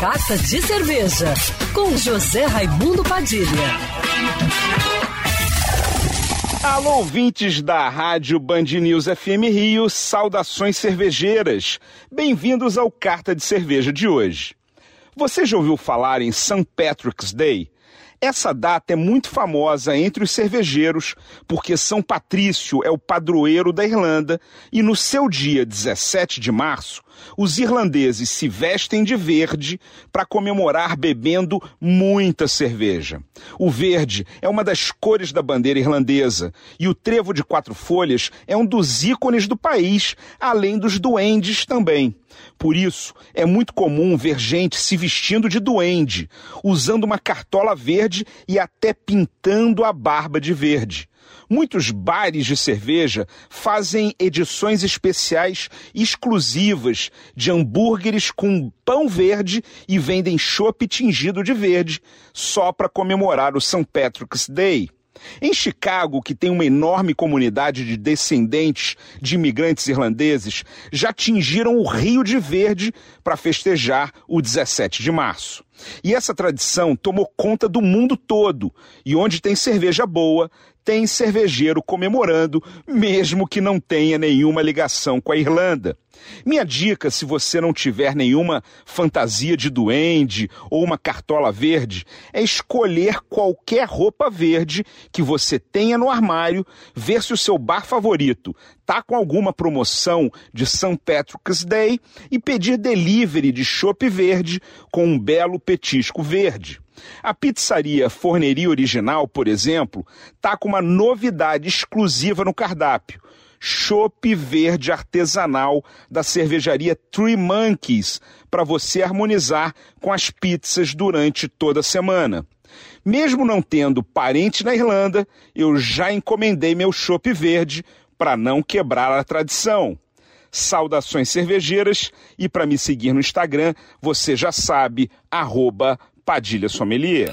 Carta de Cerveja, com José Raimundo Padilha. Alô, ouvintes da Rádio Band News FM Rio, saudações cervejeiras. Bem-vindos ao Carta de Cerveja de hoje. Você já ouviu falar em St. Patrick's Day? Essa data é muito famosa entre os cervejeiros porque São Patrício é o padroeiro da Irlanda e no seu dia 17 de março, os irlandeses se vestem de verde para comemorar bebendo muita cerveja. O verde é uma das cores da bandeira irlandesa e o trevo de quatro folhas é um dos ícones do país, além dos duendes também. Por isso, é muito comum ver gente se vestindo de duende, usando uma cartola verde e até pintando a barba de verde. Muitos bares de cerveja fazem edições especiais exclusivas de hambúrgueres com pão verde e vendem chopp tingido de verde só para comemorar o St. Patrick's Day. Em Chicago, que tem uma enorme comunidade de descendentes de imigrantes irlandeses, já tingiram o Rio de Verde para festejar o 17 de março. E essa tradição tomou conta do mundo todo, e onde tem cerveja boa, tem cervejeiro comemorando, mesmo que não tenha nenhuma ligação com a Irlanda. Minha dica, se você não tiver nenhuma fantasia de duende ou uma cartola verde, é escolher qualquer roupa verde que você tenha no armário, ver se o seu bar favorito tá com alguma promoção de St. Patrick's Day e pedir delivery de chopp verde com um belo petisco verde. A pizzaria Forneria Original, por exemplo, tá com uma novidade exclusiva no cardápio chopp verde artesanal da cervejaria Three Monkeys para você harmonizar com as pizzas durante toda a semana. Mesmo não tendo parente na Irlanda, eu já encomendei meu chopp verde para não quebrar a tradição. Saudações cervejeiras e para me seguir no Instagram, você já sabe, arroba Padilha Sommelier.